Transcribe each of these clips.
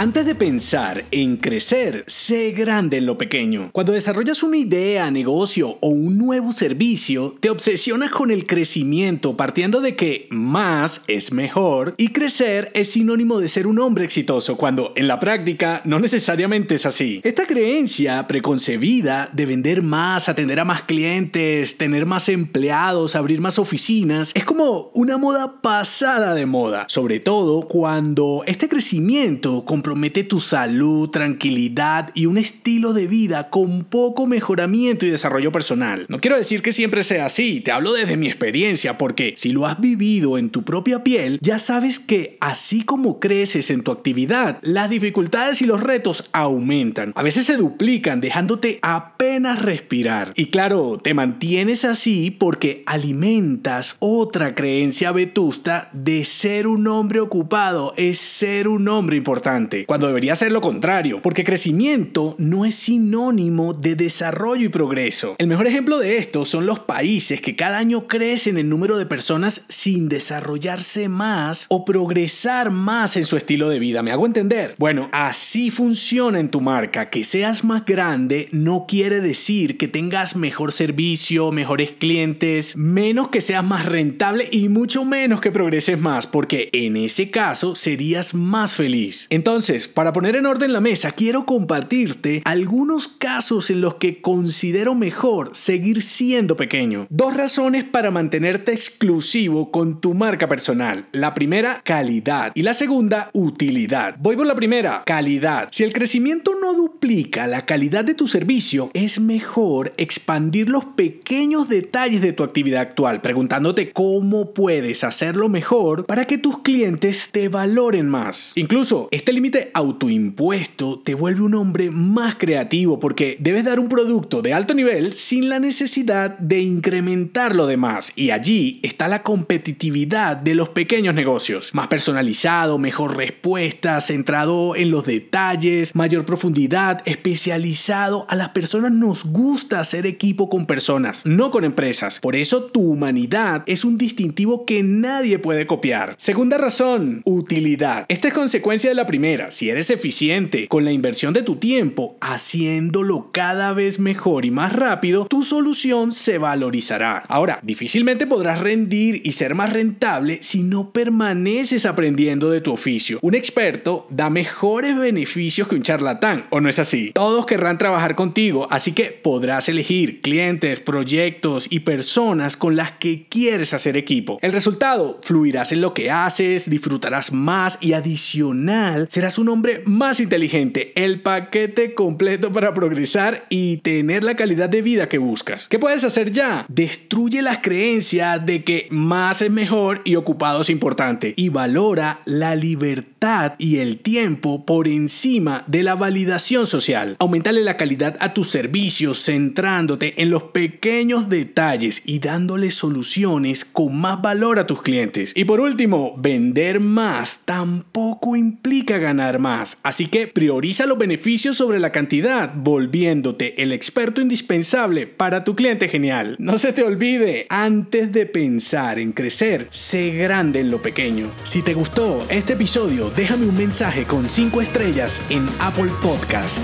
Antes de pensar en crecer, sé grande en lo pequeño. Cuando desarrollas una idea, negocio o un nuevo servicio, te obsesionas con el crecimiento partiendo de que más es mejor y crecer es sinónimo de ser un hombre exitoso, cuando en la práctica no necesariamente es así. Esta creencia preconcebida de vender más, atender a más clientes, tener más empleados, abrir más oficinas, es como una moda pasada de moda, sobre todo cuando este crecimiento compromete tu salud, tranquilidad y un estilo de vida con poco mejoramiento y desarrollo personal. No quiero decir que siempre sea así, te hablo desde mi experiencia porque si lo has vivido en tu propia piel, ya sabes que así como creces en tu actividad, las dificultades y los retos aumentan. A veces se duplican dejándote apenas respirar. Y claro, te mantienes así porque alimentas otra creencia vetusta de ser un hombre ocupado es ser un hombre importante cuando debería ser lo contrario, porque crecimiento no es sinónimo de desarrollo y progreso. El mejor ejemplo de esto son los países que cada año crecen en número de personas sin desarrollarse más o progresar más en su estilo de vida. ¿Me hago entender? Bueno, así funciona en tu marca. Que seas más grande no quiere decir que tengas mejor servicio, mejores clientes, menos que seas más rentable y mucho menos que progreses más, porque en ese caso serías más feliz. Entonces, para poner en orden la mesa, quiero compartirte algunos casos en los que considero mejor seguir siendo pequeño. Dos razones para mantenerte exclusivo con tu marca personal. La primera, calidad. Y la segunda, utilidad. Voy por la primera, calidad. Si el crecimiento no duplica la calidad de tu servicio, es mejor expandir los pequeños detalles de tu actividad actual, preguntándote cómo puedes hacerlo mejor para que tus clientes te valoren más. Incluso, este límite autoimpuesto te vuelve un hombre más creativo porque debes dar un producto de alto nivel sin la necesidad de incrementar lo demás. Y allí está la competitividad de los pequeños negocios. Más personalizado, mejor respuesta, centrado en los detalles, mayor profundidad, especializado. A las personas nos gusta hacer equipo con personas, no con empresas. Por eso tu humanidad es un distintivo que nadie puede copiar. Segunda razón, utilidad. Esta es consecuencia de la primera si eres eficiente con la inversión de tu tiempo, haciéndolo cada vez mejor y más rápido, tu solución se valorizará. Ahora, difícilmente podrás rendir y ser más rentable si no permaneces aprendiendo de tu oficio. Un experto da mejores beneficios que un charlatán, ¿o no es así? Todos querrán trabajar contigo, así que podrás elegir clientes, proyectos y personas con las que quieres hacer equipo. El resultado, fluirás en lo que haces, disfrutarás más y adicional, serás un hombre más inteligente, el paquete completo para progresar y tener la calidad de vida que buscas. ¿Qué puedes hacer ya? Destruye las creencias de que más es mejor y ocupado es importante y valora la libertad y el tiempo por encima de la validación social. Aumentale la calidad a tus servicios centrándote en los pequeños detalles y dándole soluciones con más valor a tus clientes. Y por último, vender más tampoco implica ganar más. Así que prioriza los beneficios sobre la cantidad, volviéndote el experto indispensable para tu cliente genial. No se te olvide, antes de pensar en crecer, sé grande en lo pequeño. Si te gustó este episodio, déjame un mensaje con 5 estrellas en Apple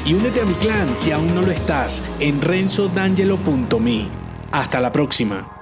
Y únete a mi clan si aún no lo estás en renzodangelo.me. Hasta la próxima.